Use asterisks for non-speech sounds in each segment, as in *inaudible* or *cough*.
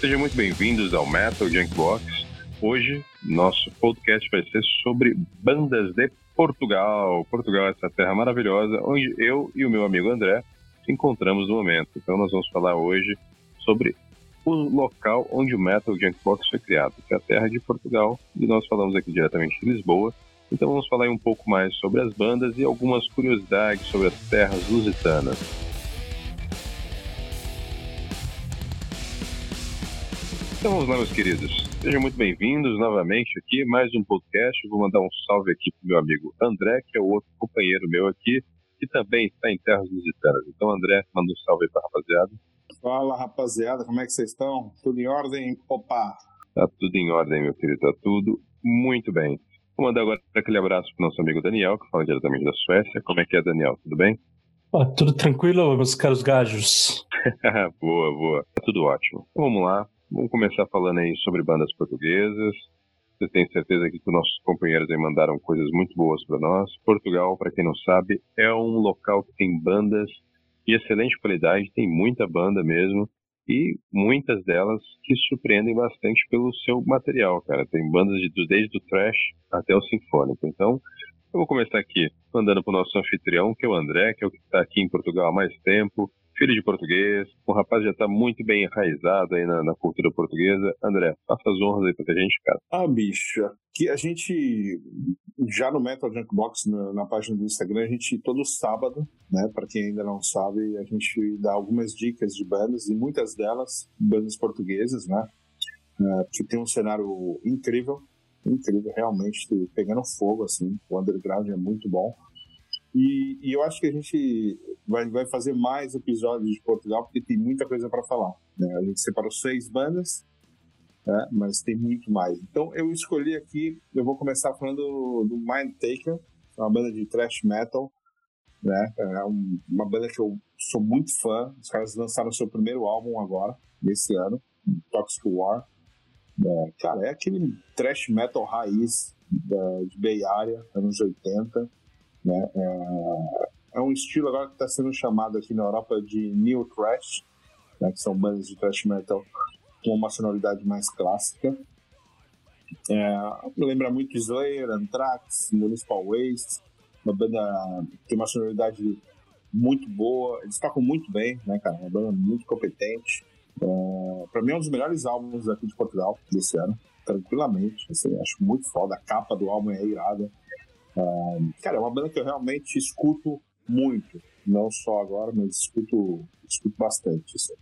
Sejam muito bem-vindos ao Metal Junkbox. Hoje, nosso podcast vai ser sobre bandas de Portugal. Portugal é essa terra maravilhosa onde eu e o meu amigo André encontramos no momento. Então, nós vamos falar hoje sobre o local onde o Metal Junkbox foi criado, que é a terra de Portugal, e nós falamos aqui diretamente de Lisboa. Então, vamos falar um pouco mais sobre as bandas e algumas curiosidades sobre as terras lusitanas. Então vamos lá, meus queridos. Sejam muito bem-vindos novamente aqui, mais um podcast. vou mandar um salve aqui pro meu amigo André, que é o outro companheiro meu aqui, que também está em terras lusitanas. Então, André, manda um salve aí pra rapaziada. Fala, rapaziada, como é que vocês estão? Tudo em ordem? Opa! Tá tudo em ordem, meu querido, tá tudo muito bem. Vou mandar agora aquele abraço pro nosso amigo Daniel, que fala diretamente da Suécia. Como é que é, Daniel? Tudo bem? Ah, tudo tranquilo, meus caros gajos? *laughs* boa, boa. Tá tudo ótimo. Então, vamos lá. Vamos começar falando aí sobre bandas portuguesas. Eu tenho certeza que os nossos companheiros aí mandaram coisas muito boas para nós. Portugal, para quem não sabe, é um local que tem bandas de excelente qualidade, tem muita banda mesmo, e muitas delas que surpreendem bastante pelo seu material, cara. Tem bandas de, desde o trash até o sinfônico. Então, eu vou começar aqui mandando para o nosso anfitrião, que é o André, que é o que está aqui em Portugal há mais tempo, filho de português, o rapaz já está muito bem enraizado aí na, na, cultura portuguesa. André, faça as honras aí pra gente, cara. Ah, bicho, que a gente, já no Metal Junkbox, na, na página do Instagram, a gente, todo sábado, né, para quem ainda não sabe, a gente dá algumas dicas de bandas, e muitas delas, bandas portuguesas, né, uh, que tem um cenário incrível, incrível, realmente, pegando fogo, assim, o underground é muito bom. E, e, eu acho que a gente vai, vai fazer mais episódios de Portugal, porque tem muita coisa para falar. Né? A gente separou seis bandas, né? mas tem muito mais. Então eu escolhi aqui, eu vou começar falando do Mind Taker, é uma banda de thrash metal. Né? É um, uma banda que eu sou muito fã. Os caras lançaram seu primeiro álbum agora, desse ano, Toxic War. É, cara, é aquele thrash metal raiz da, de Bay Area, anos 80 né? É, é um estilo agora que está sendo chamado aqui na Europa de New Thrash, né? que são bandas de thrash metal com uma sonoridade mais clássica. É, lembra muito Slayer, Anthrax, Municipal Waste, uma banda que tem uma sonoridade muito boa, eles tocam muito bem, né, cara? Uma banda muito competente. É, para mim é um dos melhores álbuns aqui de Portugal desse ano, tranquilamente. Assim, acho muito foda. A capa do álbum é irada. Cara, é uma banda que eu realmente escuto muito. Não só agora, mas escuto, escuto bastante. Assim.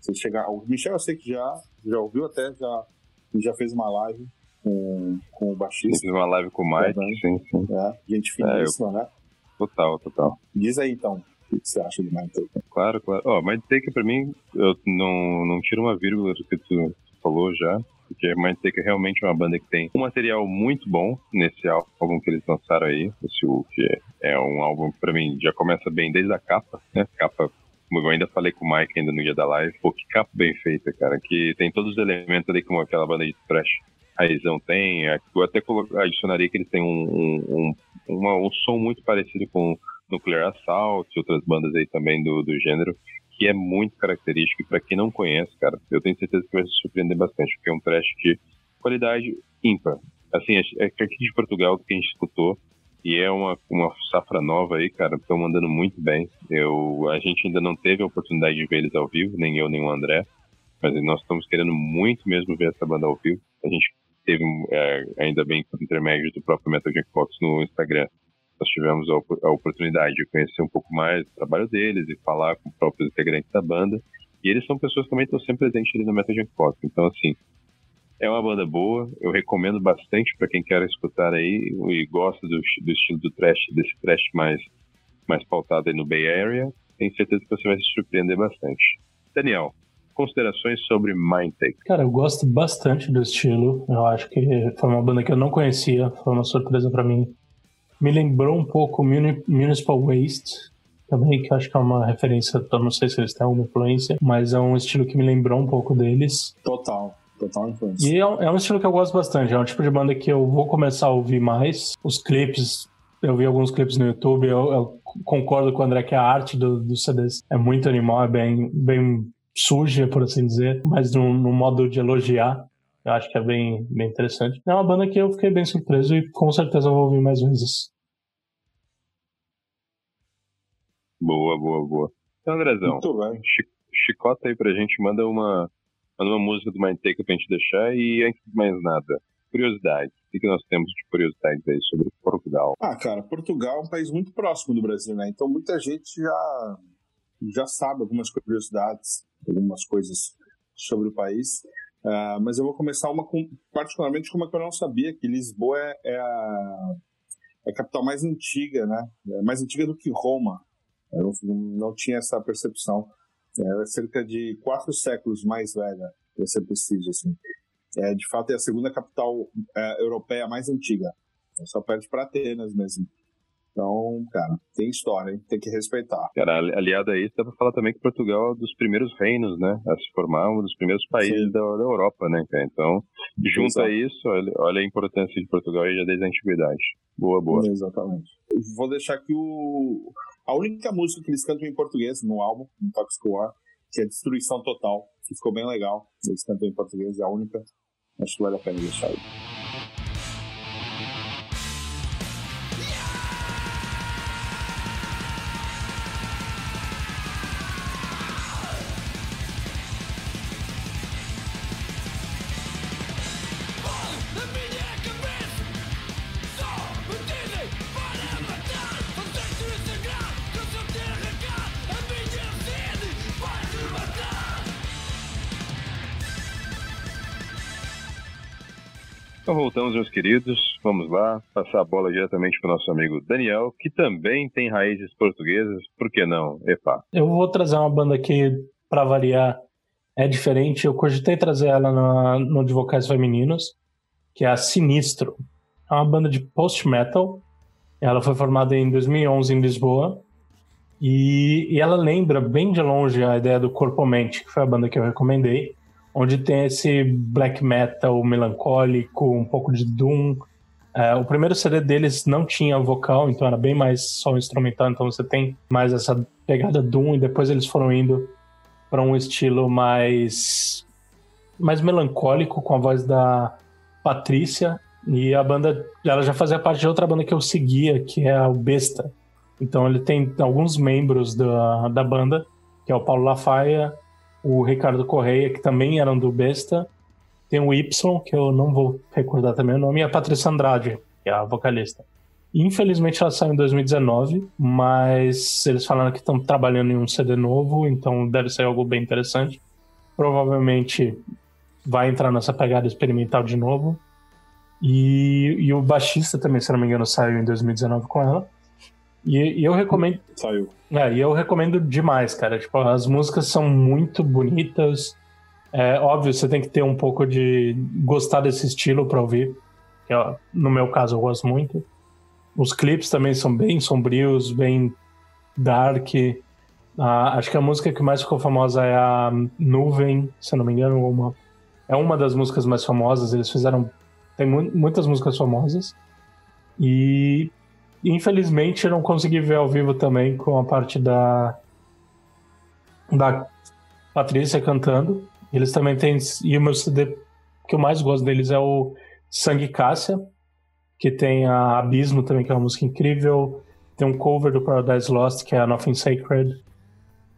Você chegar, o Michel eu sei que já, já ouviu até, já, já fez uma live com, com o baixista. Fiz uma live com o Mike, tá sim, sim. É, gente finíssima, é, eu... né? Total, total. Diz aí então, o que você acha do Mindtaker? Claro, claro. Ó, oh, Mindtaker pra mim, eu não, não tiro uma vírgula do que tu falou já porque Mindtaker é realmente uma banda que tem um material muito bom nesse álbum que eles lançaram aí, esse que é um álbum para mim já começa bem desde a capa, né? Capa eu ainda falei com o Mike ainda no dia da live, pô, que capa bem feita, cara, que tem todos os elementos ali como aquela banda de thrash raizão tem, eu até adicionaria que eles têm um, um, um, um som muito parecido com Nuclear Assault e outras bandas aí também do, do gênero, que é muito característico. E para quem não conhece, cara, eu tenho certeza que vai se surpreender bastante, porque é um trash de qualidade ímpar. Assim, é, é aqui de Portugal que a gente escutou, e é uma, uma safra nova aí, cara, estão mandando muito bem. Eu, a gente ainda não teve a oportunidade de ver eles ao vivo, nem eu, nem o André, mas nós estamos querendo muito mesmo ver essa banda ao vivo. A gente teve, é, ainda bem, por intermédio do próprio Metal Jackbox no Instagram, nós tivemos a, oportunidade de conhecer um pouco mais do trabalho deles e falar com os próprios integrantes da banda. E eles são pessoas que também estão sempre presentes ali no Metal Junk Pop. Então, assim, é uma banda boa, eu recomendo bastante para quem quer escutar aí e gosta do, do, estilo do trash, desse trash mais, mais pautado aí no Bay Area. Tenho certeza que você vai se surpreender bastante. Daniel, considerações sobre Mindtake? Cara, eu gosto bastante do estilo. Eu acho que foi uma banda que eu não conhecia, foi uma surpresa para mim me lembrou um pouco Municipal Waste, também, que acho que é uma referência, eu não sei se eles têm alguma influência, mas é um estilo que me lembrou um pouco deles. Total. Total influência. E é um, é um estilo que eu gosto bastante, é um tipo de banda que eu vou começar a ouvir mais. Os clipes, eu vi alguns clipes no YouTube, eu, eu concordo com o André que a arte do, dos CDs é muito animal, é bem, bem suja, por assim dizer, mas no, no modo de elogiar. Eu acho que é bem, bem interessante. É uma banda que eu fiquei bem surpreso e com certeza vou ouvir mais vezes. Boa, boa, boa. Então, Andrezão, chicota aí pra gente, manda uma, manda uma música do Mindtaker pra gente deixar e antes de mais nada, curiosidades. O que nós temos de curiosidades aí sobre Portugal? Ah, cara, Portugal é um país muito próximo do Brasil, né? Então muita gente já, já sabe algumas curiosidades, algumas coisas sobre o país. Uh, mas eu vou começar uma com, particularmente com uma que eu não sabia, que Lisboa é, é, a, é a capital mais antiga, né? É mais antiga do que Roma. Eu não, tinha essa percepção. É cerca de quatro séculos mais velha, para ser preciso, assim. É, de fato, é a segunda capital é, europeia mais antiga. Só perde para Atenas mesmo. Então, cara, tem história, hein? tem que respeitar. Cara, aliado a isso, dá pra falar também que Portugal é um dos primeiros reinos, né? A se formar, um dos primeiros países da, da, Europa, né? Então, junto a isso, olha, olha, a importância de Portugal já desde a antiguidade. Boa, boa. Exatamente. Vou deixar aqui o. A única música que eles cantam em português no álbum, no Toxic War, que é Destruição Total, que ficou bem legal. Eles cantam em português, é a única. Acho que vale a pena deixar aí. Então voltamos, meus queridos. Vamos lá, passar a bola diretamente para o nosso amigo Daniel, que também tem raízes portuguesas. Por que não? Epa. Eu vou trazer uma banda que, para variar, é diferente. Eu cogitei trazer ela no, de vocais femininos, que é a Sinistro. É uma banda de post-metal. Ela foi formada em 2011 em Lisboa. E, e ela lembra bem de longe a ideia do Corpo Mente, que foi a banda que eu recomendei onde tem esse black metal melancólico, um pouco de doom. É, o primeiro CD deles não tinha vocal, então era bem mais só instrumental, então você tem mais essa pegada doom e depois eles foram indo para um estilo mais mais melancólico com a voz da Patrícia e a banda ela já fazia parte de outra banda que eu seguia, que é o Besta. Então ele tem alguns membros da, da banda, que é o Paulo Lafaia, o Ricardo Correia, que também eram do Besta. Tem o Y, que eu não vou recordar também o nome, e a Patrícia Andrade, que é a vocalista. Infelizmente ela saiu em 2019, mas eles falaram que estão trabalhando em um CD novo, então deve ser algo bem interessante. Provavelmente vai entrar nessa pegada experimental de novo. E, e o baixista também, se não me engano, saiu em 2019 com ela. E, e eu recomendo. Saiu. É, e eu recomendo demais, cara. Tipo, as músicas são muito bonitas. É óbvio, você tem que ter um pouco de gostar desse estilo para ouvir. Que, ó, no meu caso, eu gosto muito. Os clipes também são bem sombrios, bem dark. Ah, acho que a música que mais ficou famosa é a Nuvem, se não me engano, uma, é uma das músicas mais famosas. Eles fizeram. Tem mu muitas músicas famosas. E Infelizmente, eu não consegui ver ao vivo também com a parte da da Patrícia cantando. Eles também têm e o meu CD que eu mais gosto deles é o Sangue Cássia, que tem a Abismo também, que é uma música incrível. Tem um cover do Paradise Lost, que é a Nothing Sacred.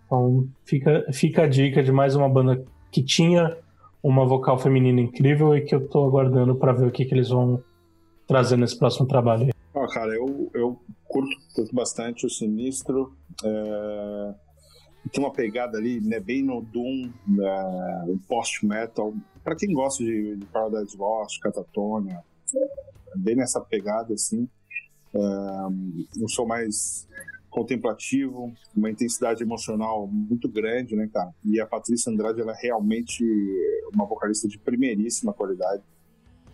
Então fica, fica a dica de mais uma banda que tinha uma vocal feminina incrível e que eu tô aguardando para ver o que, que eles vão trazer nesse próximo trabalho. Ah, cara, eu, eu curto, curto bastante o Sinistro. É... Tem uma pegada ali, né, bem no Doom, né, post-metal. Para quem gosta de, de Paradise Lost, Catatonia, é bem nessa pegada, assim. É... Um som mais contemplativo, uma intensidade emocional muito grande, né, cara? E a Patrícia Andrade, ela é realmente uma vocalista de primeiríssima qualidade.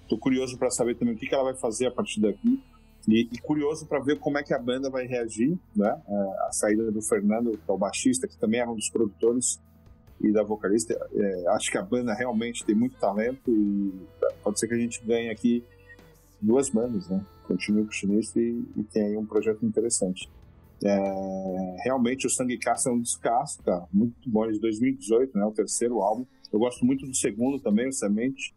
Tô curioso para saber também o que, que ela vai fazer a partir daqui. E, e curioso para ver como é que a banda vai reagir, né? É, a saída do Fernando, que é o baixista, que também é um dos produtores e da vocalista. É, acho que a banda realmente tem muito talento e pode ser que a gente ganhe aqui duas bandas, né? Continue com o Chinês e, e tem aí um projeto interessante. É, realmente o Sangue Caça é um descasso, cara. Muito bom, é de 2018, né? O terceiro álbum. Eu gosto muito do segundo também, o Semente.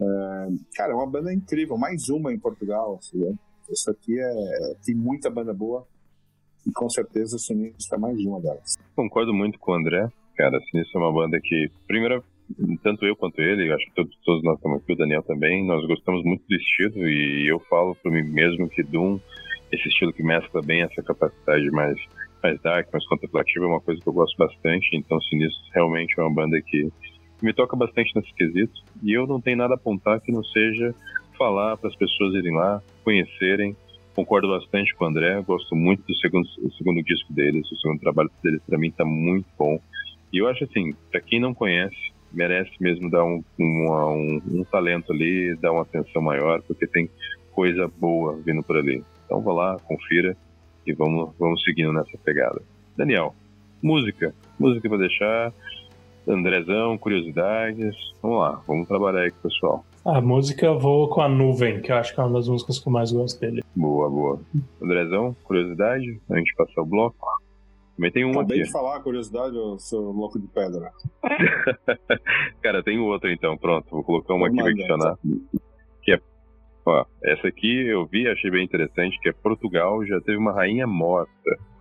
É, cara, é uma banda incrível, mais uma em Portugal. Assim, né? Isso aqui é. Tem muita banda boa. E com certeza o Sinistro é mais uma delas. Concordo muito com o André. Cara, Sinistro é uma banda que, primeiro, tanto eu quanto ele, acho que todos, todos nós estamos aqui, o Daniel também, nós gostamos muito do estilo e eu falo para mim mesmo que Doom esse estilo que mescla bem essa capacidade mais, mais dark, mais contemplativa, é uma coisa que eu gosto bastante. Então, Sinistro realmente é uma banda que me toca bastante nesse quesito. E eu não tenho nada a apontar que não seja falar para as pessoas irem lá, conhecerem. Concordo bastante com o André, gosto muito do segundo, segundo disco deles, o segundo trabalho deles para mim está muito bom. E eu acho assim, para quem não conhece, merece mesmo dar um, um, um, um talento ali, dar uma atenção maior, porque tem coisa boa vindo por ali. Então vá lá, confira e vamos, vamos seguindo nessa pegada. Daniel, música. Música para deixar. Andrezão, curiosidades. Vamos lá, vamos trabalhar aí com o pessoal. A música vou com a nuvem, que eu acho que é uma das músicas que eu mais gosto dele. Boa, boa. Andrezão, curiosidade, a gente passar o bloco. Também tem um Acabei aqui. de falar, curiosidade, seu louco de pedra. *laughs* Cara, tem outro então, pronto. Vou colocar uma aqui pra adicionar. Que é. Ó, essa aqui eu vi, achei bem interessante, que é Portugal já teve uma rainha morta.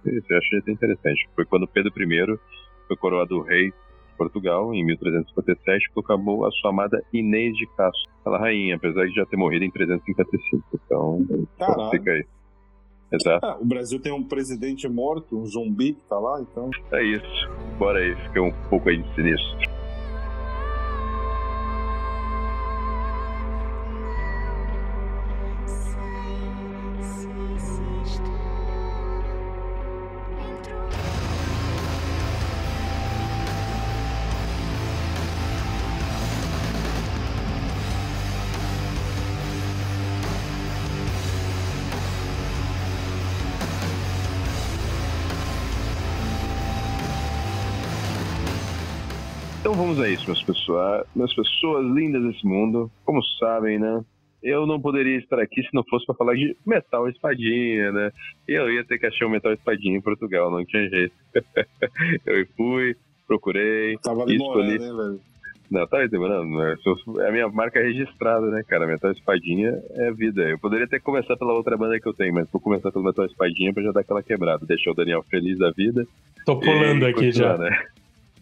Isso eu achei até interessante. Foi quando Pedro I foi coroado rei Portugal em 1357, proclamou a sua amada Inês de Castro. Ela rainha, apesar de já ter morrido em 355. Então, Caralho. fica aí. Exato. Ah, o Brasil tem um presidente morto, um zumbi que tá lá, então. É isso. Bora aí, fica um pouco aí de sinistro. Vamos a isso, meus pessoas, meus pessoas lindas desse mundo. Como sabem, né? Eu não poderia estar aqui se não fosse para falar de metal espadinha, né? Eu ia ter que achar um metal espadinha em Portugal, não tinha jeito. *laughs* eu fui, procurei, Tava demorando, escolhi. né, velho? Não, tá demorando, né? É a minha marca registrada, né, cara? Metal Espadinha é vida. Eu poderia até começar pela outra banda que eu tenho, mas vou começar pelo Metal Espadinha pra já dar aquela quebrada. Deixar o Daniel feliz da vida. Tô pulando aqui já. Né?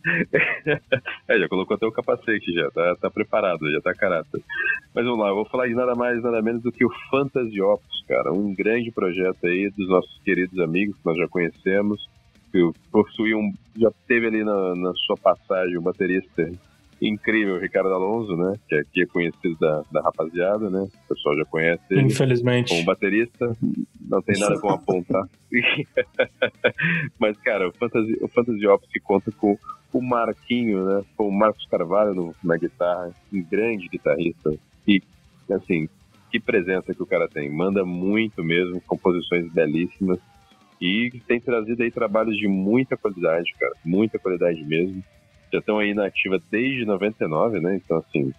*laughs* é, já colocou até o capacete já, tá, tá preparado, já tá caráter. Mas vamos lá, eu vou falar de nada mais, nada menos do que o Fantasy Opus, cara. Um grande projeto aí dos nossos queridos amigos que nós já conhecemos. Que possuía um, já teve ali na, na sua passagem um baterista incrível, Ricardo Alonso, né? Que aqui é conhecido da, da rapaziada, né? O pessoal já conhece Infelizmente. como baterista, não tem nada como apontar. *laughs* Mas, cara, o Fantasy, o Fantasy Ops conta com o Marquinho, né? O Marcos Carvalho na guitarra, um grande guitarrista. E, assim, que presença que o cara tem. Manda muito mesmo, composições belíssimas. E tem trazido aí trabalhos de muita qualidade, cara. Muita qualidade mesmo. Já estão aí na ativa desde 99, né? Então, assim,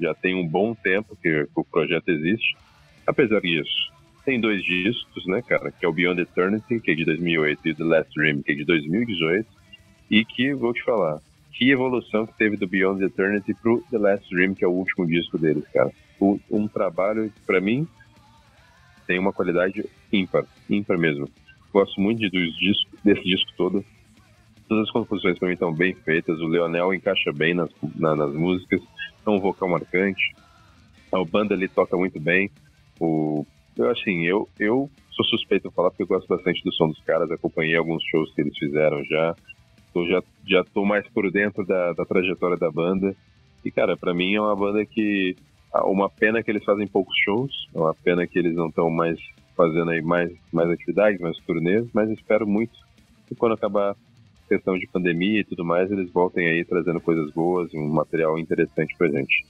já tem um bom tempo que o projeto existe. Apesar disso, tem dois discos, né, cara? Que é o Beyond Eternity, que é de 2008, e The Last Dream, que é de 2018. E que, vou te falar, que evolução que teve do Beyond Eternity pro The Last Dream, que é o último disco deles, cara. Um, um trabalho, pra mim, tem uma qualidade ímpar, ímpar mesmo. Gosto muito de, dos discos, desse disco todo. Todas as composições pra mim estão bem feitas. O Leonel encaixa bem nas, na- nas músicas. É um vocal marcante. A banda ali toca muito bem. O, eu, assim, eu, eu sou suspeito de falar porque eu gosto bastante do som dos caras. Acompanhei alguns shows que eles fizeram já. Tô, já, já tô mais por dentro da, da trajetória da banda. E, cara, pra mim é uma banda que. Uma pena que eles fazem poucos shows. É uma pena que eles não estão mais fazendo aí mais, mais atividades, mais turnês. Mas espero muito que quando acabar a questão de pandemia e tudo mais, eles voltem aí trazendo coisas boas e um material interessante pra gente.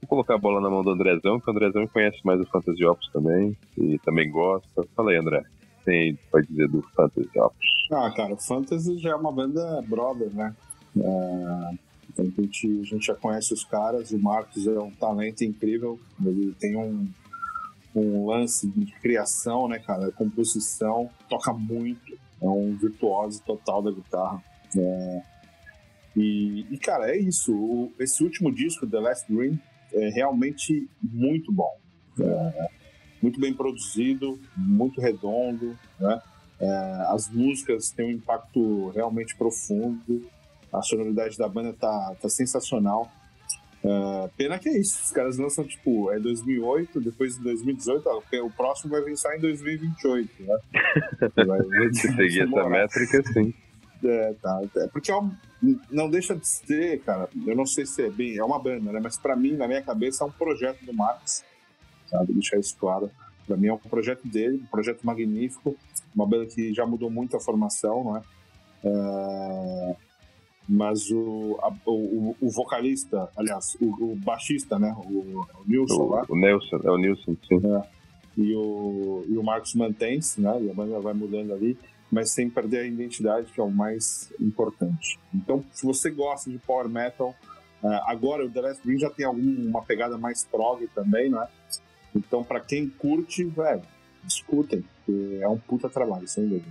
Vou colocar a bola na mão do Andrezão, que o Andrezão conhece mais o Fantasy Ops também, e também gosta. Fala aí, André. Tem pode dizer do Fantasy Ops. Ah, cara, o Fantasy já é uma banda brother, né? É, então a gente, a gente já conhece os caras, o Marcos é um talento incrível, ele tem um, um lance de criação, né, cara? Composição, toca muito, É um virtuoso total da guitarra. É, e, e, cara, é isso. O, esse último disco, The Last Dream, é realmente muito bom. É, muito bem produzido, muito redondo, né? É, as músicas têm um impacto realmente profundo, a sonoridade da banda tá, tá sensacional. É, pena que é isso, os caras lançam tipo, é 2008, depois de 2018, ó, o próximo vai vir só em 2028, né? *laughs* Vai, Se seguir essa métrica, sim. É, tá. É porque é não deixa de ser, cara, eu não sei se é bem, é uma banda, né? Mas para mim, na minha cabeça, é um projeto do Marx, Deixar isso claro. Para mim é um projeto dele, um projeto magnífico, uma banda que já mudou muito a formação, não é? é mas o, a, o, o, vocalista, aliás, o, o baixista, né? O, o Nilson o, lá. O Nelson, é o Nilson, sim. É, e o, e o Marcos mantém-se, né? E a banda vai mudando ali, mas sem perder a identidade, que é o mais importante. Então, se você gosta de power metal, uh, agora o The Last Green já tem alguma pegada mais prog também, né? Então, para quem curte, velho, escutem, é um puta trabalho, sem dúvida.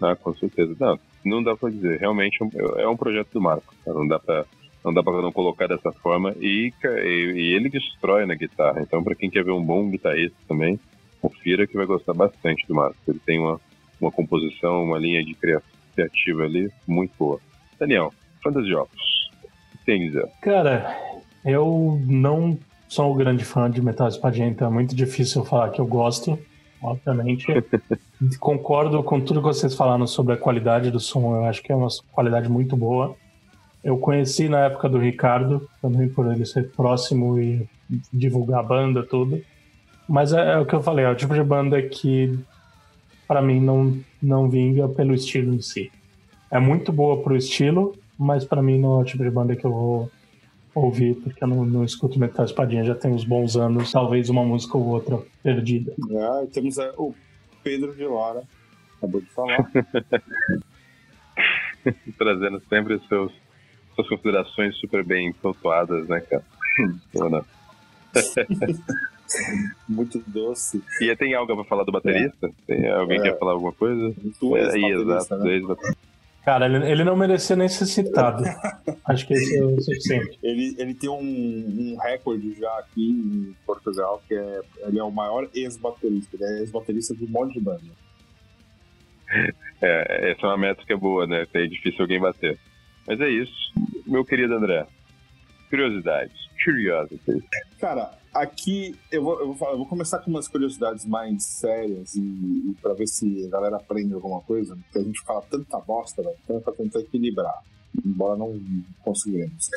Ah, com certeza. Não, não dá para dizer. Realmente é um projeto do Marco. Não dá para não dá para não colocar dessa forma e, e, e ele destrói na guitarra. Então, para quem quer ver um bom guitarrista também, confira que vai gostar bastante do Marco. Ele tem uma, uma composição, uma linha de criativa ali muito boa. Daniel, Fantasy Jogos. O que tem a dizer? Cara, eu não sou um grande fã de Metal Espadinha, então é muito difícil eu falar que eu gosto, obviamente. *laughs* Concordo com tudo que vocês falaram sobre a qualidade do som, eu acho que é uma qualidade muito boa. Eu conheci na época do Ricardo, também por ele ser próximo e divulgar a banda, tudo. Mas é, é o que eu falei, é o tipo de banda que, para mim, não, não vinga pelo estilo em si. É muito boa pro estilo, mas para mim não é o tipo de banda que eu vou ouvir, porque eu não, não escuto Metal Espadinha já tem uns bons anos, talvez uma música ou outra perdida. Ah, temos é, o Pedro de Lara, acabou de falar. *laughs* Trazendo sempre seus, suas considerações super bem pontuadas, né, cara? Boa, *laughs* Muito doce. E tem algo pra falar do baterista? É. Tem alguém é. quer falar alguma coisa? Tu é, exato, né? Cara, ele, ele não merecia nem ser citado. Acho que esse é o *laughs* suficiente. Ele, ele tem um, um recorde já aqui em Portugal, que é ele é o maior ex-baterista. Ele é ex-baterista de um monte de banda. É, essa é uma métrica boa, né? É difícil alguém bater. Mas é isso. Meu querido André, curiosidades. Curiosity. Cara, aqui eu vou, eu vou, falar, eu vou começar com umas curiosidades mais sérias e, e para ver se a galera aprende alguma coisa, porque a gente fala tanta bosta, né? então é pra tentar equilibrar, embora não conseguimos.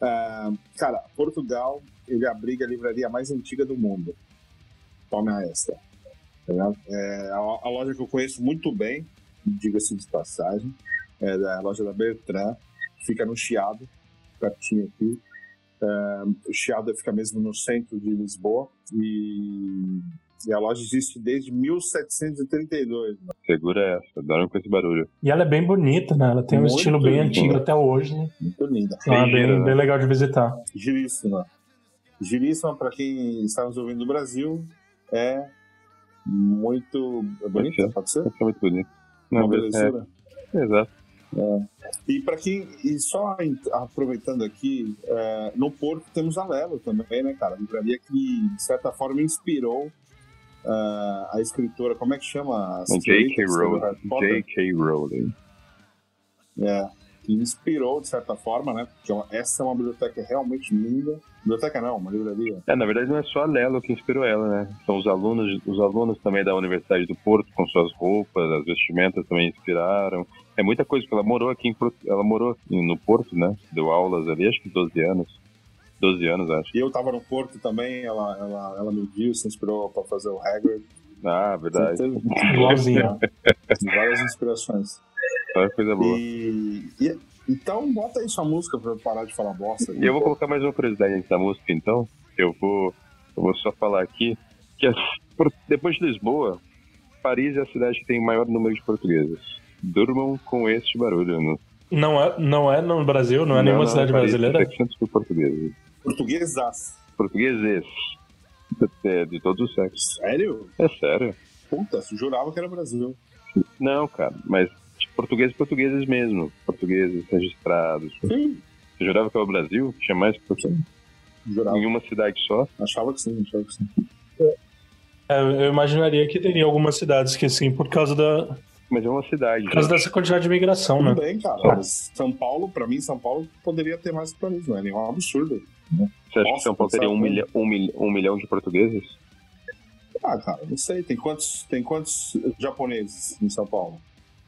Uh, cara, Portugal, ele abriga a livraria mais antiga do mundo. Tome a esta. Tá é a, loja que eu conheço muito bem, diga-se de passagem, é a loja da Bertrand, fica no Chiado, pertinho aqui. Uh, o Chiado fica mesmo no centro de Lisboa e, e a loja existe desde 1732. Né? Segura essa, adoro com esse barulho. E ela é bem bonita, né? Ela tem Muito um estilo bem antigo até hoje. Né? Muito linda. Então é bem, né? bem legal de visitar. Giríssima. Giríssima, para quem está nos ouvindo do Brasil, é muito bonita, pode ser? É muito bonita. Uma belezura. É. Exato. É. E para quem. E só aproveitando aqui, é, no Porto temos a Lelo também, né, cara? A livraria que, de certa forma, inspirou uh, a escritora, como é que chama? J.K. Rowling. J.K. Rowling. É, que inspirou, de certa forma, né? Porque essa é uma biblioteca realmente linda. Biblioteca não, uma livraria. É, na verdade não é só a Lelo que inspirou ela, né? São os alunos, os alunos também da Universidade do Porto, com suas roupas, as vestimentas também inspiraram é muita coisa, porque ela morou aqui em, ela morou no Porto, né? Deu aulas ali, acho que 12 anos. 12 anos, acho. E eu tava no Porto também, ela, ela, ela me viu, se inspirou pra fazer o Hagrid. Ah, verdade. *laughs* Igualzinho. Várias inspirações. Olha coisa boa. E, e, então, bota aí sua música pra eu parar de falar bosta. E eu vou colocar mais uma curiosidade antes da música, então. Eu vou, eu vou só falar aqui que *laughs* depois de Lisboa, Paris é a cidade que tem o maior número de portugueses durmam com este barulho. Né? Não é, não é no Brasil, não é não, nenhuma não, cidade Paris, brasileira? 700 por portugueses. Portuguesas. Portugueses. De, de todos os sexos. Sério? É sério. Puta, jurava que era Brasil. Não, cara, mas tipo, portugueses portugueses mesmo. Portugueses registrados. Sim, Você jurava que era o Brasil? Tinha mais portugueses? jurava. Em uma cidade só? Achava que sim, achava que sim. É, eu imaginaria que teria algumas cidades que sim, por causa da, Mas é uma cidade. por causa gente. dessa quantidade de migração, né? Tudo bem, cara. Mas São Paulo, pra mim, São Paulo poderia ter mais Paris, não é nenhum absurdo. Você acha que São Paulo teria um, milha, um, milha, um milhão de portugueses? Ah, cara, não sei. Tem quantos, tem quantos japoneses em São Paulo?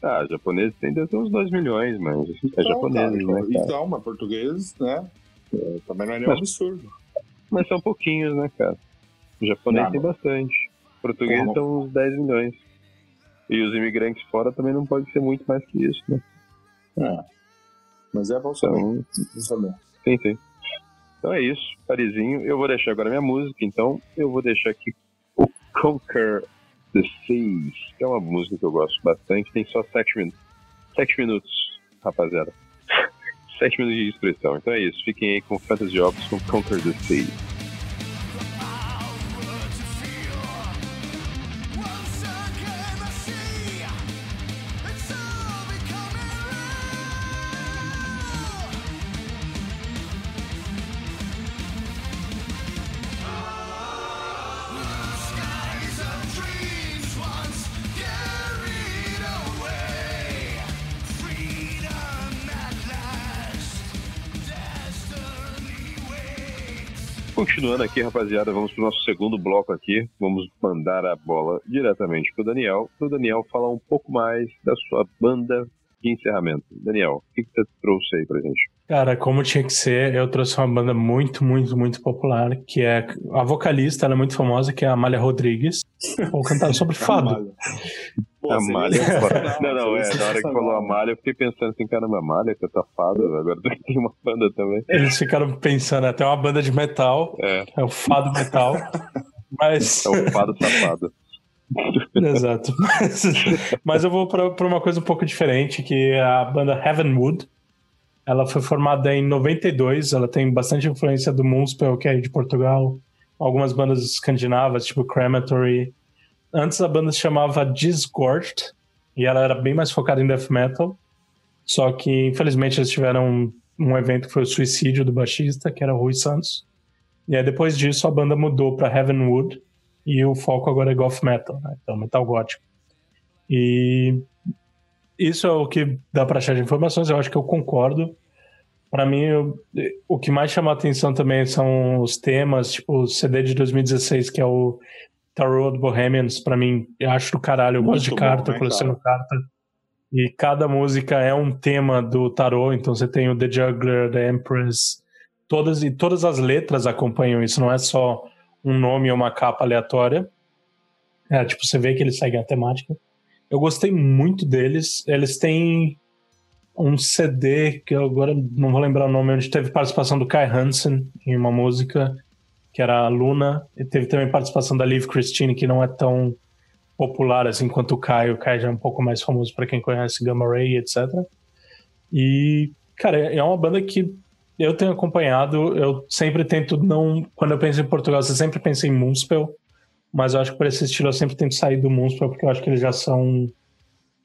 Ah, japoneses tem deve ter uns 2 milhões, mas é Então, japoneses, cara, né, cara? Então, mas português, né? é, também não é nenhum Mas- absurdo. Mas são pouquinhos, né, cara? O japonês Não, tem bastante. Português são uns 10 milhões. E os imigrantes fora também não pode ser muito mais que isso, né? É. Mas é bom saber. Então, bom saber. sim, sim. Então é isso, Parisinho. Eu vou deixar agora minha música, então eu vou deixar aqui o Conquer the Seas, que é uma música que eu gosto bastante. Tem só 7 minutos. 7 minutos, rapaziada. *laughs* 7 minutos de expressão. Então é isso. Fiquem aí com Fantasy Ops com Conquer the Seas. Continuando aqui, rapaziada, vamos pro nosso segundo bloco aqui. Vamos mandar a bola diretamente pro Daniel. Pro Daniel falar um pouco mais da sua banda de encerramento. Daniel, o que, que você trouxe aí pra gente? Cara, como tinha que ser, eu trouxe uma banda muito, muito, muito popular, que é a vocalista, ela é muito famosa, que é a Amália Rodrigues. Vou cantar sobre fado. Amália. Pô, seria Amália. sensacional, Não, não, é. Na hora que falou sensacional. Amália, eu fiquei pensando assim, caramba, Amália, que tá fada, agora tem uma banda também. Eles ficaram pensando, até uma banda de metal, É, é o fado metal. Mas. é o fado safado. *laughs* Exato. Mas, mas eu vou pra, pra uma coisa um pouco diferente, que é a banda Heavenwood. Ela foi formada em 92, ela tem bastante influência do Moonspell, que é de Portugal, algumas bandas escandinavas, tipo Crematory. Antes a banda se chamava Disgorged, e ela era bem mais focada em death metal. Só que, infelizmente, eles tiveram um, um evento que foi o suicídio do baixista, que era Rui Santos. E aí, depois disso, a banda mudou para Heavenwood, e o foco agora é goth metal, né? então metal gótico. E isso é o que dá para achar de informações, eu acho que eu concordo. Para mim, eu- o que mais chama a atenção também são os temas, tipo o CD de 2016, que é o Tarot Bohemians, para mim, eu acho do caralho, eu gosto de Muito bom, carta, né, coleciono carta. E cada música é um tema do tarot, então você tem o The Juggler, The Empress, todas e todas as letras acompanham isso, não é só um nome ou uma capa aleatória. É, tipo, você vê que eles seguem a temática. Eu gostei muito deles. Eles têm um CD que eu agora não vou lembrar o nome, onde teve participação do Kai Hansen em uma música que era a Luna, e teve também participação da Liv Christine, que não é tão popular assim quanto o Kai. O Kai já é um pouco mais famoso para quem conhece Gamma Ray, etc. E, cara, é uma banda que eu tenho acompanhado. Eu sempre tento não. Quando eu penso em Portugal, você sempre pensa em Moonspell, mas eu acho que por esse estilo eu sempre tento sair do Moonspell, porque eu acho que eles já são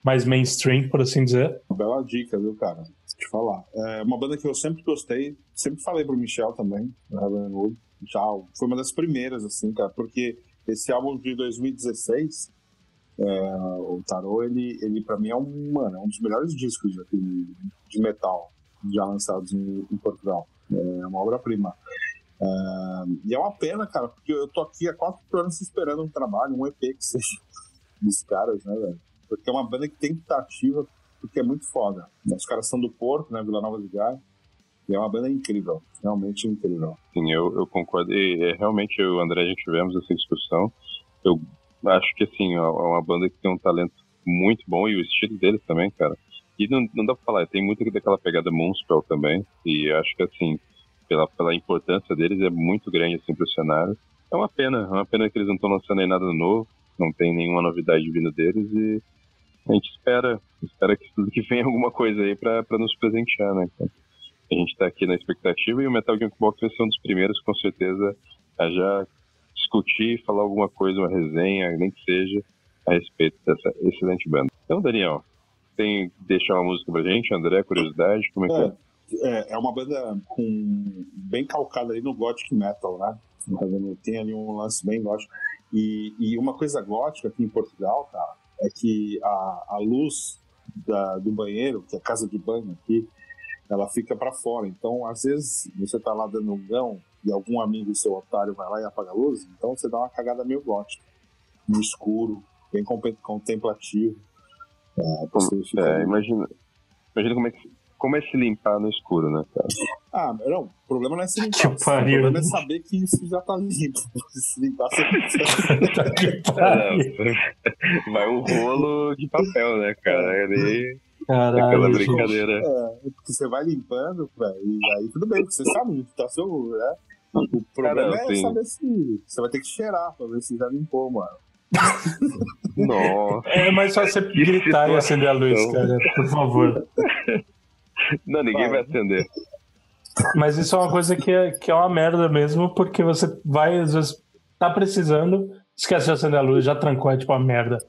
mais mainstream, por assim dizer. Bela dica, viu, cara? Te falar. É uma banda que eu sempre gostei, sempre falei pro Michel também, Heavenwood. Já foi uma das primeiras, assim, cara, porque esse álbum de 2016, é, o Tarot, ele, ele pra mim é um, mano, é um dos melhores discos de, de metal já lançados em, em Portugal. É uma obra-prima. É, e é uma pena, cara, porque eu tô aqui há quatro anos esperando um trabalho, um EP que seja *laughs* dos caras, né, velho? Porque é uma banda que tem que estar ativa, porque é muito foda. Os caras são do Porto, né, Vila Nova de Gaia, e é uma banda incrível, realmente incrível. Sim, eu, eu concordo. E, é, realmente, eu André, a gente tivemos essa discussão. Eu acho que, assim, é uma banda que tem um talento muito bom e o estilo deles também, cara. E não, não dá pra falar, tem muito daquela pegada Moonspell também. E acho que, assim, pela, pela importância deles, é muito grande, assim, pro cenário. É uma pena, é uma pena que eles não estão lançando aí nada novo, não tem nenhuma novidade vindo deles e a gente espera, espera que que vem *laughs* alguma coisa aí pra nos presentear, né, cara? A gente tá aqui na expectativa e o Metal Gear Box vai ser um dos primeiros, com certeza, a já discutir, falar alguma coisa, uma resenha, nem que seja, a respeito dessa excelente banda. Então, Daniel, tem que deixar uma música pra gente, André, curiosidade, como é que é? É, é uma banda com, bem calcada ali no gothic metal, né? Tem ali um lance bem gótico. E, e uma coisa gótica aqui em Portugal, cara, é que a, a luz da, do banheiro, que é a casa de banho aqui, ela fica para fora. Então, às vezes, você tá lá dando um gão e algum amigo seu otário vai lá e apaga a luz, então você dá uma cagada meio gótica, no escuro, bem contemplativo. É, É, imagina, imagina como é, que, como é se limpar no escuro, né, cara? Ah, não, o problema não é se limpar. Que o pariu. problema é saber que isso já tá limpo. *laughs* Se limpar, você *laughs* Tá que pariu. Vai um rolo de papel, né, cara? Ali, aquela Caralho, gente. brincadeira. É, porque você vai limpando, velho, e aí tudo bem, você sabe onde tá seu. Né? O problema é assim- saber se. Você vai ter que cheirar pra ver se já limpou, mano. *laughs* Nossa. É mais só você gritar e acender a luz, cara, por favor. Não, ninguém vai atender. Mas isso é uma coisa que é, que é uma merda mesmo, porque você vai, às vezes, tá precisando, esquece de acender a luz, já trancou, é tipo uma merda.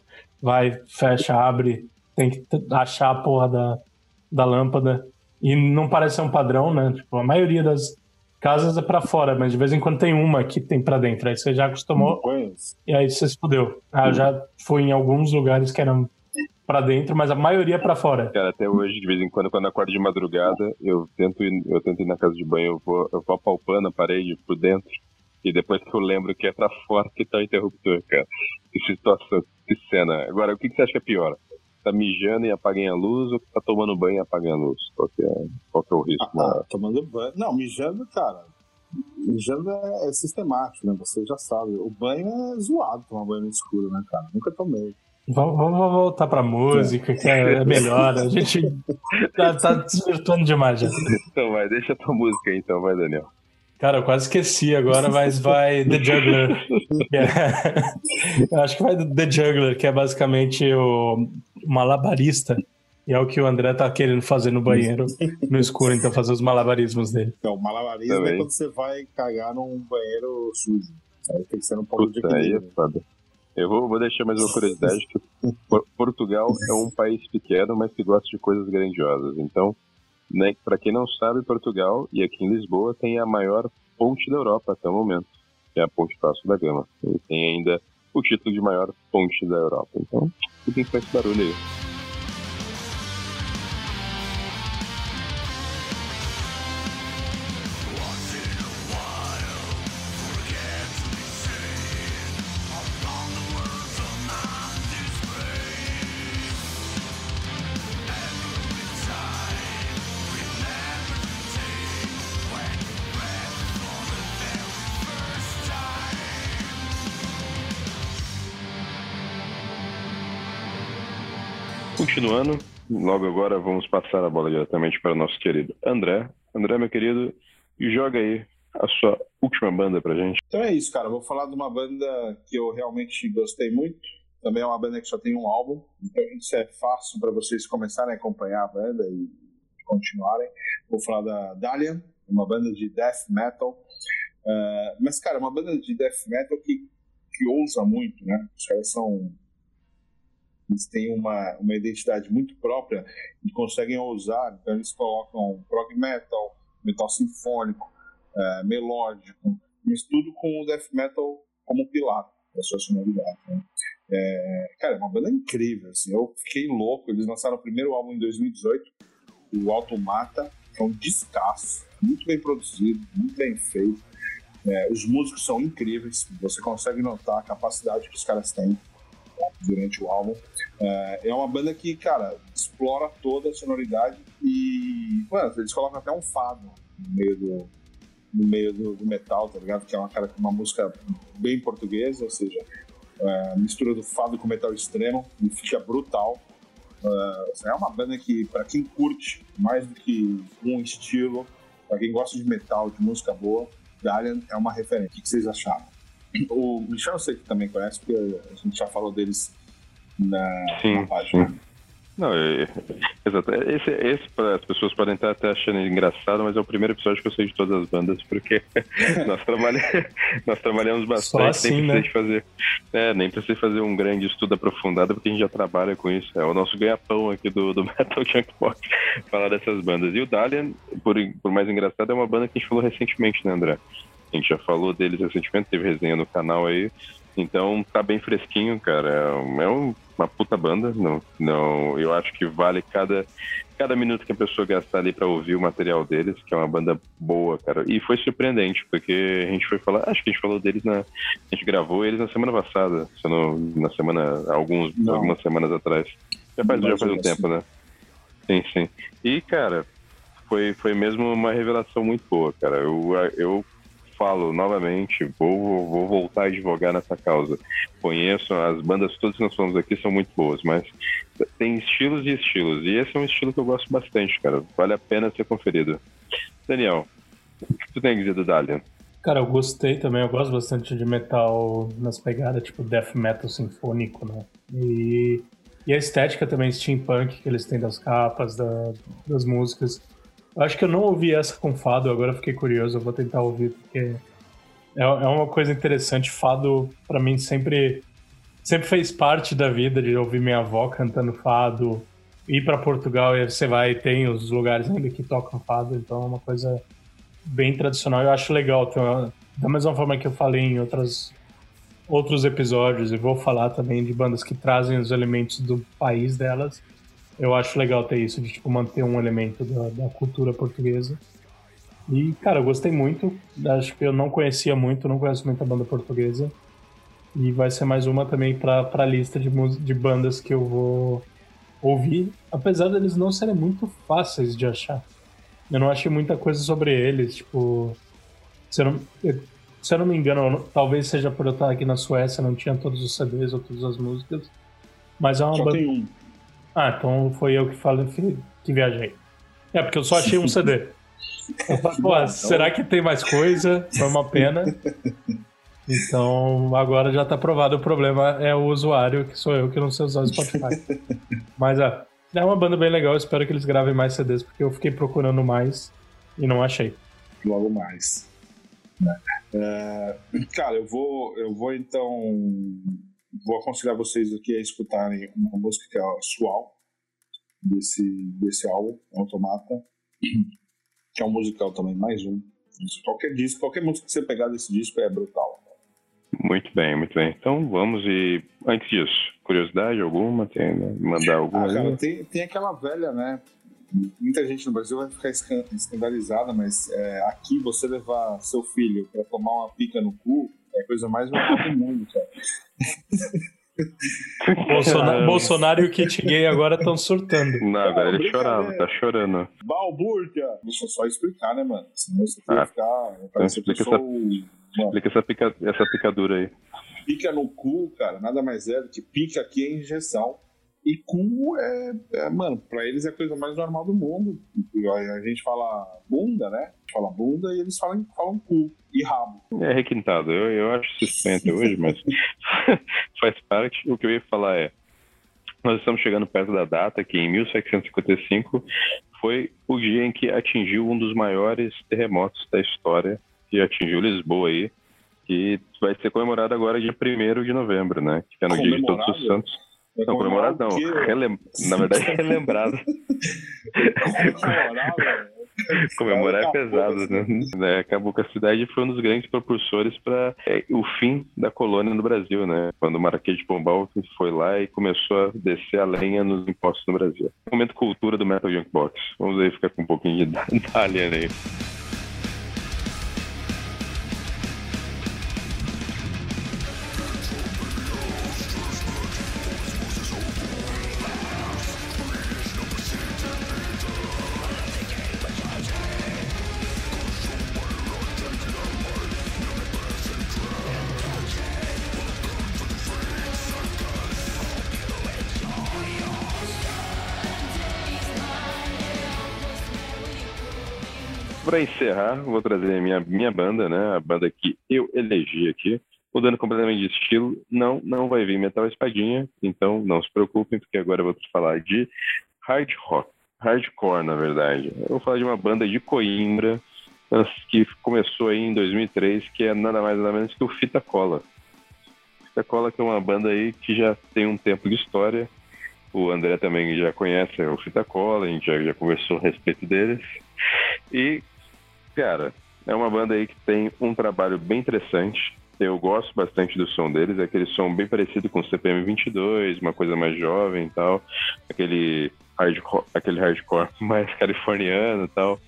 Vai, fecha, abre, tem que achar a porra da, da lâmpada. E não parece ser um padrão, né? Tipo, a maioria das casas é pra fora, mas de vez em quando tem uma que tem pra dentro. Aí você já acostumou e aí você se fudeu. Ah, eu já fui em alguns lugares que eram pra dentro, mas a maioria é pra fora. Cara, até hoje, de vez em quando, quando eu acordo de madrugada, eu tento ir, eu tento ir na casa de banho, eu vou, eu vou apalpando a parede por dentro. E depois que eu lembro que é pra fora que tá o interruptor, cara. Que situação, que cena. Agora, o que, que você acha que é pior? Tá mijando e apaguem a luz ou tá tomando banho e apaguem a luz? Qual que é, qual que é o risco? Ah, maior? ah, tomando banho. Não, mijando, cara. Mijando é, é sistemático, né? Você já sabe. O banho é zoado tomar banho no escuro, né, cara? Nunca tomei. Vamos, vamos voltar pra música, que é, é melhor. A gente tá, tá desvirtuando demais já. Então vai, deixa a tua música aí, então, vai, Daniel. Cara, eu quase esqueci agora, mas vai The Juggler. é- eu acho que vai The Juggler, que é basicamente o malabarista. E é o que o André tá querendo fazer no banheiro, no escuro, então fazer os malabarismos dele. Então, malabarismo é Também. quando você vai cagar num banheiro sujo. Aí tem que ser um pouco de Puta, aí é foda. Eu vou, vou deixar mais uma curiosidade, que Por- Portugal é um país pequeno, mas que gosta de coisas grandiosas. Então, né, para quem não sabe, Portugal, e aqui em Lisboa, tem a maior ponte da Europa até o momento, que é a Ponte Vasco da Gama. E tem ainda o título de maior ponte da Europa. Então, escutem só esse barulho aí. Continuando, logo agora vamos passar a bola diretamente para o nosso querido André. André, meu querido, joga aí a sua última banda pra gente. Então é isso, cara. Vou falar de uma banda que eu realmente gostei muito. Também é uma banda que só tem um álbum. Então isso é fácil para vocês começarem a acompanhar a banda e continuarem. Vou falar da Dalian, uma banda de death metal. Uh, mas, cara, uma banda de death metal que, que ousa muito, né? Os caras são. Eles têm uma, uma identidade muito própria e conseguem ousar. Então, eles colocam prog metal, metal sinfônico, uh, melódico, mas tudo com o death metal como pilar da sua sonoridade. Né? É, cara, é uma banda incrível. Assim, eu fiquei louco. Eles lançaram o primeiro álbum em 2018, o Automata, que é um descasso, muito bem produzido, muito bem feito. É, os músicos são incríveis, você consegue notar a capacidade que os caras têm durante o álbum. É, é uma banda que, cara, explora toda a sonoridade e, mano, eles colocam até um fado no meio do, no meio do, do metal, tá ligado? Que é uma, cara, uma música bem portuguesa, ou seja, é, mistura do fado com metal extremo e fica brutal. É, é uma banda que, para quem curte mais do que um estilo, para quem gosta de metal, de música boa, Dalian é uma referência. O que vocês acharam? O Michel eu sei que também conhece, porque a gente já falou deles na, Sim, na página. sim. Não, é, exato. Esse, esse as pessoas podem estar até achando engraçado, mas é o primeiro episódio que eu sei de todas as bandas, porque *laughs* nós, trabalha, nós trabalhamos bastante, assim, nem né? precisei fazer. É, nem precisei fazer um grande estudo aprofundado, porque a gente já trabalha com isso. É o nosso ganha-pão aqui do, do *laughs* Metal Junkbox, falar dessas bandas. E o Dalian, por, por mais engraçado, é uma banda que a gente falou recentemente, né, André? A gente já falou deles recentemente, teve resenha no canal aí. Então tá bem fresquinho, cara. É um- é um- uma puta banda. Não, não, eu acho que vale cada, cada minuto que a pessoa gastar ali pra ouvir o material deles, que é uma banda boa, cara. E foi surpreendente, porque a gente foi falar, acho que a gente falou deles na. A gente gravou eles na semana passada, se não, na semana, alguns, Não. algumas semanas atrás. Já faz, já faz um menos. tempo, né? Sim, sim. E, cara, foi, foi mesmo uma revelação muito boa, cara. Eu, eu falo novamente, vou, vou voltar a advogar nessa causa. Conheço, as bandas todas que nós falamos aqui são muito boas, mas tem estilos e estilos. E esse é um estilo que eu gosto bastante, cara. Vale a pena ser conferido. Daniel, o que tu tem a dizer do Dalian? Cara, eu gostei também, eu gosto bastante de metal nas pegadas, tipo death metal sinfônico, né? E, e a estética também steampunk que eles têm das capas, da- das músicas. Acho que eu não ouvi essa com fado, agora fiquei curioso, eu vou tentar ouvir, porque é, é uma coisa interessante. Fado, pra mim, sempre, sempre fez parte da vida de ouvir minha avó cantando fado, ir pra Portugal e você vai tem os lugares ainda que tocam fado, então é uma coisa bem tradicional. Eu acho legal. uma- da mesma forma que eu falei em outras, outros episódios, e vou falar também de bandas que trazem os elementos do país delas. Eu acho legal ter isso, de tipo, manter um elemento da, da cultura portuguesa. E, cara, eu gostei muito. Acho que eu não conhecia muito, não conheço muita banda portuguesa. E vai ser mais uma também pra, pra lista de, de bandas que eu vou ouvir, apesar deles não serem muito fáceis de achar. Eu não achei muita coisa sobre eles, tipo. Se eu não, eu- se eu não me engano, não- talvez seja por eu estar aqui na Suécia, não tinha todos os CDs ou todas as músicas. Mas é uma Só banda. tem um. Ah, então foi eu que falei que viajei. É, porque eu só achei um CD. Eu falei, Pô, Bom, será que tem mais coisa? Foi uma pena. *laughs* Então, agora já tá provado. O problema é o usuário, que sou eu, que não sei usar o Spotify. *laughs* Mas, é, é uma banda bem legal. eu Espero que eles gravem mais CDs, porque eu fiquei procurando mais e não achei. logo mais. né? É, cara, eu vou, eu vou então vou aconselhar vocês aqui a escutarem uma música que é a Sual desse desse álbum Automata, que é um musical também mais um. Qualquer disco, qualquer música que você pegar desse disco é brutal. Muito bem, muito bem. Então vamos e. Antes disso, curiosidade alguma? Tem, né? Mandar alguma? Ah, cara, tem, tem aquela velha, né? Muita gente no Brasil vai ficar escan- escandalizada, mas é, aqui você levar seu filho pra tomar uma pica no cu é a coisa mais normal do mundo, cara. *laughs* Bolsonaro, Bolsonaro e o kit gay agora estão surtando. Não, velho, ele chorava, tá chorando. Balbúrdia! Deixa eu só explicar, né, mano? Senão você vai Ah. ficar. Vai parecer que eu explica sou. Mano, Explica essa, pica, essa picadura aí. pica no cu, cara, nada mais é do que pica aqui é injeção. E cu é, é, mano, pra eles é a coisa mais normal do mundo. A gente fala bunda, né? Fala bunda e eles falam, falam cu e rabo. É requintado, eu, eu acho suspeito hoje, mas *laughs* faz parte. O que eu ia falar é: nós estamos chegando perto da data que em 1755 foi o dia em que atingiu um dos maiores terremotos da história, que atingiu Lisboa aí, que vai ser comemorado agora dia 1 de novembro, né? Que é no dia de Todos os? Santos. É Não, comemorado não. o quê? relem- Na verdade, *laughs* relembrado. Comemorar, velho. Comemorar é pesado, né? né? Acabou com a cidade foi um dos grandes propulsores para o fim da colônia no Brasil, né? Quando o Marquês de Pombal foi lá e começou a descer a lenha nos impostos no Brasil. Momento cultura do Metal Junkbox. Vamos aí ficar com um pouquinho de *laughs* Dalian aí. Para encerrar, vou trazer a minha, minha banda, né? A banda que eu elegi aqui. Mudando completamente de estilo, não, não vai vir metal espadinha, então não se preocupem, porque agora eu vou falar de hard rock, hardcore, na verdade. Eu vou falar de uma banda de Coimbra, que começou aí em 2003, que é nada mais nada menos que o Fita Cola. Fita Cola que é uma banda aí que já tem um tempo de história, o André também já conhece o Fita Cola, a gente já, já conversou a respeito deles. E, cara, é uma banda aí que tem um trabalho bem interessante, eu gosto bastante do som deles, é aquele som bem parecido com o CPM 22, uma coisa mais jovem e tal, aquele hardcore, aquele hardcore *laughs* mais californiano e tal.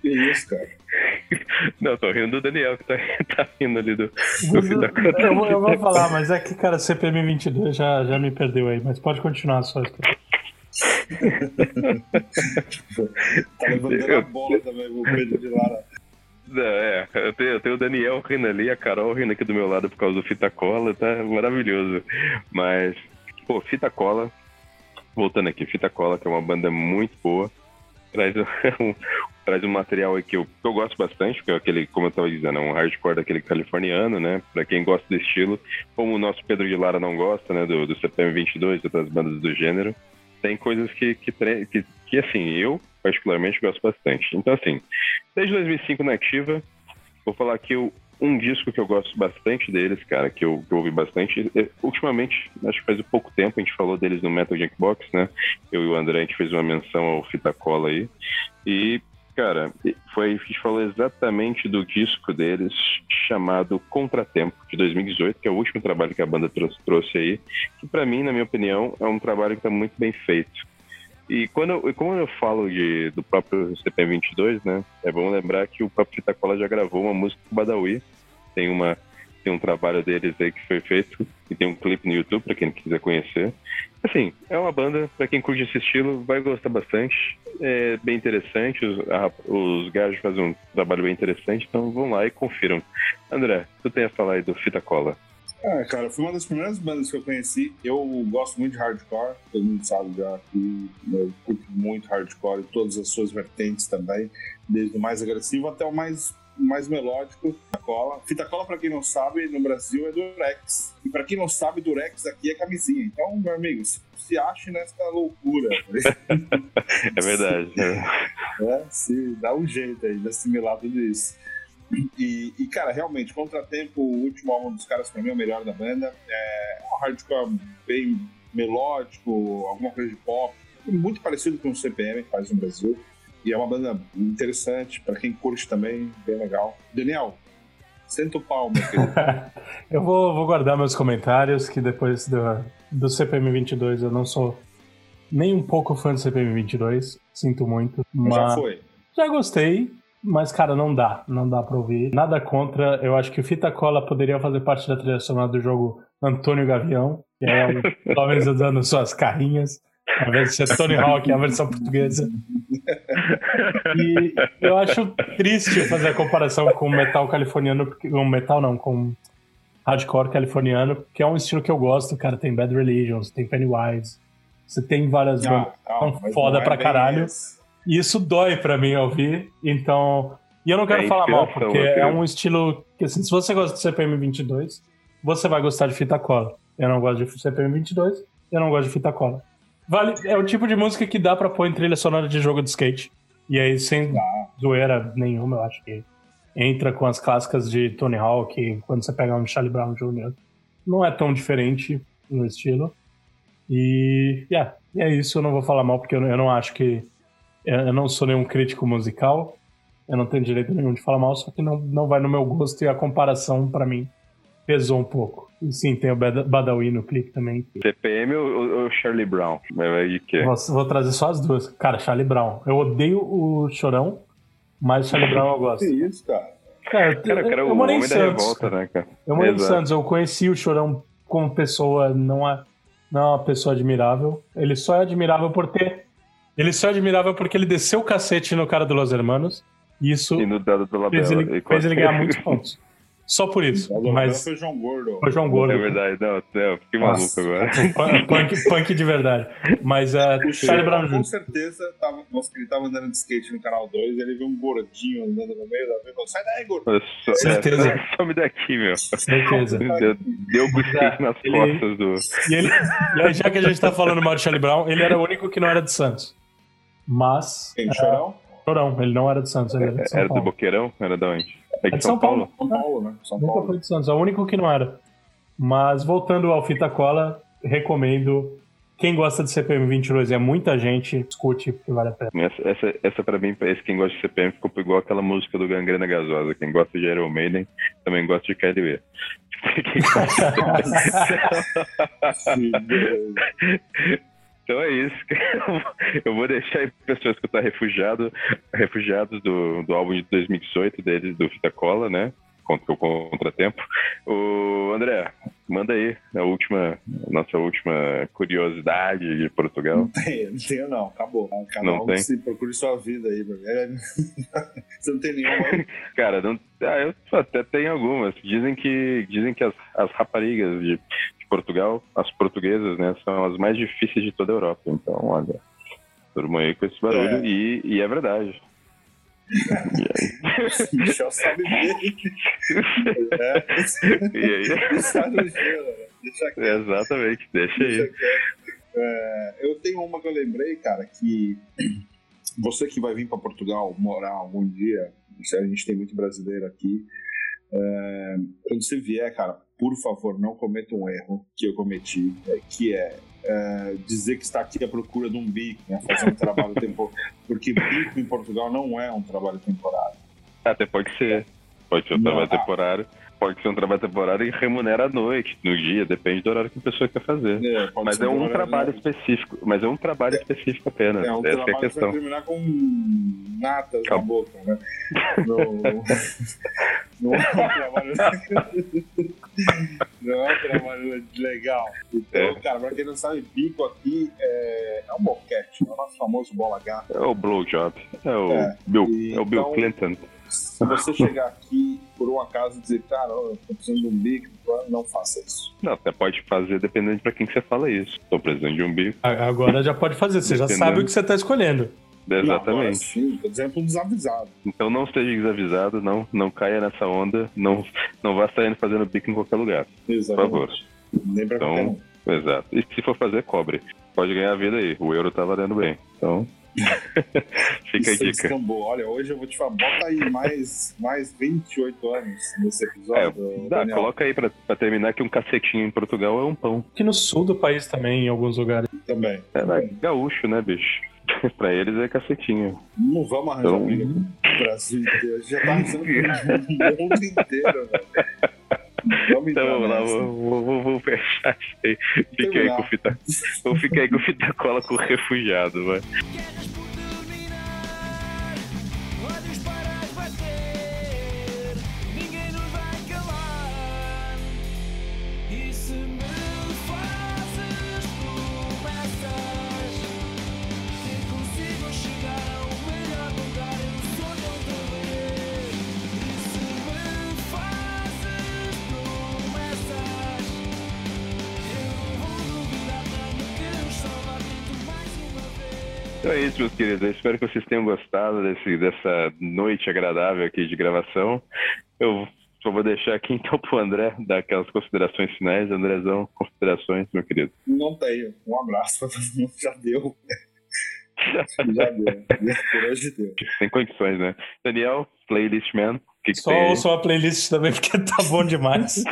Que isso, cara? *laughs* Não, tô rindo do Daniel, que tá, *laughs* tá rindo ali do, do eu, vou, eu vou falar, mas é que, cara, CPM 22 já, já me perdeu aí, mas pode continuar só. Tá levantando a bola também, Pedro de Lara. É, eu tenho, eu tenho o Daniel rindo ali, a Carol rindo aqui do meu lado por causa do Fita Cola, tá maravilhoso. Mas, pô, Fita Cola, voltando aqui, Fita Cola, que é uma banda muito boa, traz um, *laughs* traz um material que eu, que eu gosto bastante, que é aquele, como eu tava dizendo, é um hardcore daquele californiano, né? Pra quem gosta do estilo, como o nosso Pedro de Lara não gosta, né, do, do CPM 22 e outras bandas do gênero, tem coisas que, que, que, que assim, eu particularmente gosto bastante. Então, assim, desde 2005 na ativa, vou falar aqui um disco que eu gosto bastante deles, cara, que eu, que eu ouvi bastante. É, ultimamente, acho que faz pouco tempo, a gente falou deles no Metal Jackbox, né? Eu e o André, a gente fez uma menção ao Fita Cola aí. E, cara, foi, a gente falou exatamente do disco deles, chamado Contratempo, de 2018, que é o último trabalho que a banda trouxe, trouxe aí, que para mim, na minha opinião, é um trabalho que tá muito bem feito. E quando eu, como eu falo de, do próprio CP22, né, é bom lembrar que o próprio Fita Cola já gravou uma música com o Badawi. Tem, uma, tem um trabalho deles aí que foi feito e tem um clipe no YouTube para quem quiser conhecer. Assim, é uma banda, para quem curte esse estilo, vai gostar bastante. É bem interessante, os, a, os gajos fazem um trabalho bem interessante, então vão lá e confiram. André, tu tem a falar aí do Fita Cola. Ah, cara, foi uma das primeiras bandas que eu conheci. Eu gosto muito de hardcore, todo mundo sabe já que eu curto muito hardcore, todas as suas vertentes também, desde o mais agressivo até o mais, mais melódico. Fita cola. Fita cola, pra quem não sabe, no Brasil é Durex. E pra quem não sabe, Durex aqui é camisinha. Então, meu amigo, se, se ache nessa loucura. *laughs* é verdade. É, se dá um jeito aí de assimilar tudo isso. E, e, cara, realmente, Contratempo, o último álbum dos caras, pra mim, é o melhor da banda. É um hardcore bem melódico, alguma coisa de pop, muito parecido com o CPM que faz no Brasil. E é uma banda interessante, pra quem curte também, bem legal. Daniel, senta o pau, meu querido. *laughs* eu vou, vou guardar meus comentários, que depois do, do CPM 22 eu não sou nem um pouco fã do CPM 22, sinto muito. Mas Já foi. Já gostei, mas, cara, não dá. Não dá pra ouvir. Nada contra. Eu acho que o Fita Cola poderia fazer parte da trilha sonora do jogo Antônio Gavião, que é *laughs* o usando suas carrinhas. De ser Tony Hawk, a versão portuguesa. E eu acho triste fazer a comparação com o metal californiano, com metal não, com hardcore californiano, que é um estilo que eu gosto, cara. Tem Bad Religions, tem Pennywise. Você tem várias Ah, bandas não, foda não é pra caralho. esse. E isso dói pra mim ouvir, então. E eu não quero É falar mal, porque é um estilo que, assim, se você gosta de CPM 22, você vai gostar de fita cola. Eu não gosto de CPM 22, eu não gosto de fita cola. Vale, é o tipo de música que dá pra pôr em trilha sonora de jogo de skate. E aí, sem zoeira nenhuma, eu acho que entra com as clássicas de Tony Hawk, quando você pega um Charlie Brown Jr. Não é tão diferente no estilo. E, yeah, é isso, eu não vou falar mal, porque eu não- eu não acho que eu não sou nenhum crítico musical, eu não tenho direito nenhum de falar mal, só que não, não vai no meu gosto e a comparação, pra mim, pesou um pouco. E sim, tem o Bada- Badawi no clipe também. que- CPM ou, ou Charlie Brown? Mas vai de quê? Vou, vou trazer só as duas. Cara, Charlie Brown. Eu odeio o Chorão, mas Charlie Brown eu gosto. *laughs* Que isso, cara? Cara, eu, Cara, o cara é eu o morei homem em Santos. revolta, né, cara? Eu morei em. Santos, eu conheci o Chorão como pessoa, não é, não é uma pessoa admirável. Ele só é admirável por ter. Ele só é admirável porque ele desceu o cacete no cara do Los Hermanos. E isso E no dado do fez ele, fez ele ganhar muitos pontos. *laughs* só por isso. O Mas foi João Gordo. foi João Gordo. É verdade, não, eu fiquei maluco Nossa. agora. *laughs* Punk, punk, de verdade. Mas uh, O Charlie Brown Chico, com Jr. certeza, tava, nossa, ele tava andando de skate no canal 2, ele viu um gordinho andando no meio da vez e falou: sai daí, gordo. *laughs* Só, Certeza. É, some daqui, meu. Certeza. Deu, deu o skate nas Ele- costas do. E, ele, e aí, já que a gente tá falando mal de Charlie Brown, ele era o único que não era de Santos. Mas. Quem, Chorão? Chorão, ele não era de Santos, ele era de São Era do Paulo. Boqueirão? Era de onde? É de São Paulo. São Paulo, né? São Nunca Paulo. foi de Santos, é o único que não era. Mas voltando ao Fita Cola, recomendo. Quem gosta de CPM 22 é muita gente, escute, porque vale a pena. Essa, essa, essa pra mim, esse quem gosta de CPM ficou igual aquela música do Gangrena Gasosa. Quem gosta de Iron Maiden também gosta de KLB. *laughs* *laughs* *laughs* Então é isso. *laughs* Eu vou deixar aí pra pessoas escutar Refugiado, Refugiados do, do álbum de 2018 deles, do Fita Cola, né? O Contratempo. O André, manda aí a última, nossa última curiosidade de Portugal. Tem, não tenho não, acabou. Cada Não um tem? se procure sua vida aí, *laughs* Você não tem nenhuma? *laughs* Cara, não, ah, eu até tenho algumas. Dizem que, dizem que as, as raparigas de, de Portugal, as portuguesas, né, são as mais difíceis de toda a Europa. Então, olha, durma aí com esse barulho. É. E, e é verdade. Michel sabe bem. É, E aí? né? Deixa quieto. Exatamente, deixa Deixa aí. É, eu tenho uma que eu lembrei, cara, que você que vai vir para Portugal morar algum dia, a gente tem muito brasileiro aqui, é, quando você vier, cara, por favor, não cometa um erro que eu cometi, é, que é, é, dizer que está aqui à procura de um bico, né, fazer um trabalho *laughs* temporário, porque bico em Portugal não é um trabalho temporário. Até pode ser. Pode ser um Não. trabalho temporário. Pode ser um trabalho temporário e remunera à noite, no dia, depende do horário que a pessoa quer fazer. É, Mas é um trabalho específico. Mas é um trabalho específico apenas. É um Essa é a trabalho que questão. terminar com natas na Calma. boca, né? Não, não é um trabalho. *laughs* não é um trabalho legal. Então, É. cara, pra quem não sabe, bico aqui é, é um boquete, é o nosso famoso bola gata. É o blowjob. É o É, Bill, é o Bill então- Clinton. Se você chegar aqui por um acaso e dizer, cara, eu tô precisando de um bico, não faça isso. Não, até pode fazer dependendo pra quem que você fala isso. Tô precisando de um bico. Agora já pode fazer, você já Dependendo. sabe o que você tá escolhendo. Não, agora Exatamente. sim, tô dizendo pro desavisado. Então não esteja desavisado, não, não caia nessa onda, não, não vá saindo fazendo bico em qualquer lugar. Por favor. Nem pra Então-. Exato. E se for fazer, cobre. Pode ganhar a vida aí. O euro tá valendo bem. Então. *laughs* Fica a Isso dica. descambou. Olha, hoje eu vou te falar, bota aí mais, mais 28 anos nesse É, episódio. dá, Daniel. coloca aí pra, pra terminar que um cacetinho em Portugal é um pão. Aqui no sul do país também, em alguns lugares. Também. É né, gaúcho, né, bicho? *laughs* pra eles é cacetinho. Não vamos arranjar Então- briga Brasil inteiro. A gente já tá arranjando o mundo inteiro, velho. Vamos Então vamos lá, vou, vou, vou- fechar isso aí. Fica aí com fita. Vou ficar aí com fita cola com o refugiado, vai. Então é isso, meus queridos. Eu espero que vocês tenham gostado desse, dessa noite agradável aqui de gravação. Eu só vou deixar aqui então pro André dar aquelas considerações finais. Andrezão, considerações, meu querido. Não tenho. Um abraço pra todo mundo. Já deu. *laughs* Já deu. Por hoje deu. Sem condições, né? Daniel, playlist man. Que, que Só ouçam a playlist também, porque tá bom demais.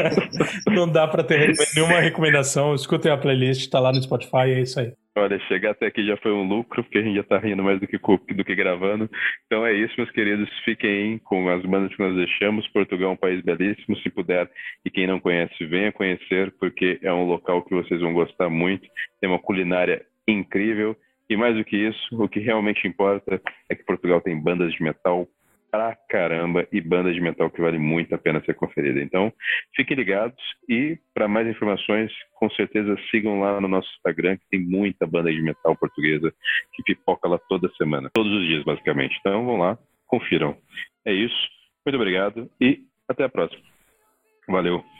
*laughs* Não dá pra ter nenhuma recomendação. Escutem a playlist, tá lá no Spotify, é isso aí. Olha, chegar até aqui já foi um lucro, porque a gente já tá rindo mais do que, do que gravando. Então é isso, meus queridos. Fiquem com as bandas que nós deixamos. Portugal é um país belíssimo, se puder. E quem não conhece, venha conhecer, porque é um local que vocês vão gostar muito. Tem uma culinária incrível. E mais do que isso, o que realmente importa é que Portugal tem bandas de metal pra caramba e bandas de metal que vale muito a pena ser conferida. Então, fiquem ligados e para mais informações, com certeza sigam lá no nosso Instagram, que tem muita banda de metal portuguesa que pipoca lá toda semana, todos os dias basicamente. Então, vão lá, confiram. É isso. Muito obrigado e Até a próxima. Valeu.